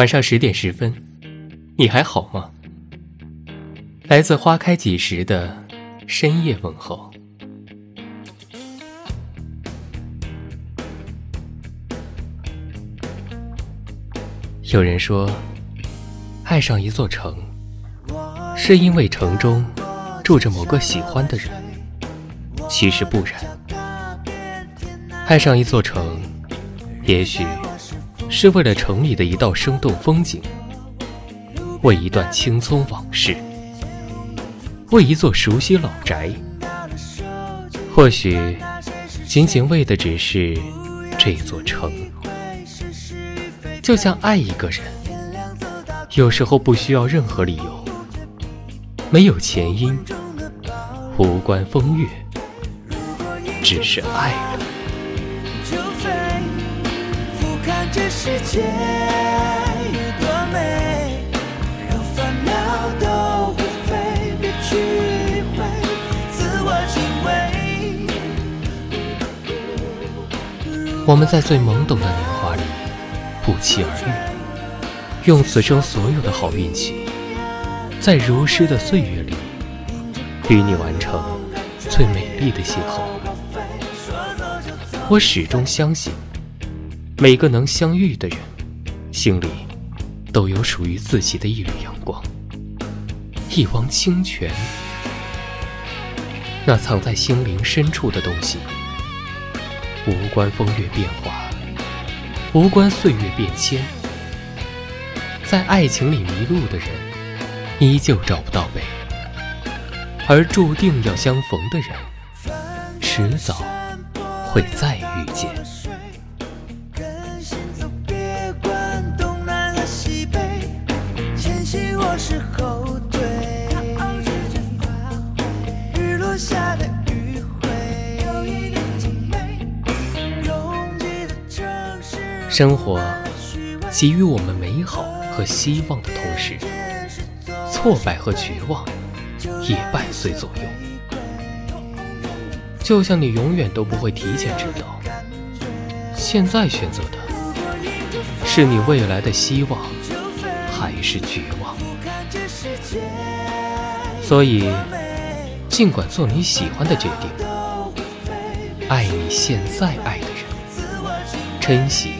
晚上十点十分，你还好吗？来自花开几时的深夜问候。有人说，爱上一座城，是因为城中住着某个喜欢的人。其实不然，爱上一座城，也许。是为了城里的一道生动风景，为一段青葱往事，为一座熟悉老宅，或许仅仅为的只是这座城。就像爱一个人，有时候不需要任何理由，没有前因，无关风月，只是爱了。这世界有多美，让烦恼都会飞，别去理会自我敬畏。我们在最懵懂的年华里不期而遇，用此生所有的好运气，在如诗的岁月里与你完成最美丽的邂逅。我始终相信。每个能相遇的人，心里都有属于自己的一缕阳光，一汪清泉。那藏在心灵深处的东西，无关风月变化，无关岁月变迁。在爱情里迷路的人，依旧找不到北；而注定要相逢的人，迟早会再遇见。生活给予我们美好和希望的同时，挫败和绝望也伴随左右。就像你永远都不会提前知道，现在选择的是你未来的希望，还是绝望。所以，尽管做你喜欢的决定，爱你现在爱的人，珍惜。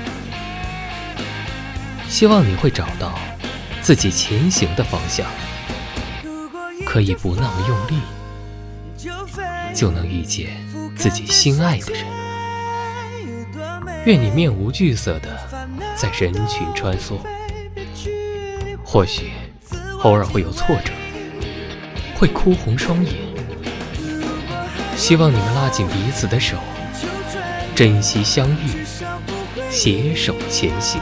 希望你会找到自己前行的方向，可以不那么用力，就能遇见自己心爱的人。愿你面无惧色的在人群穿梭，或许偶尔会有挫折，会哭红双眼。希望你们拉紧彼此的手，珍惜相遇，携手前行。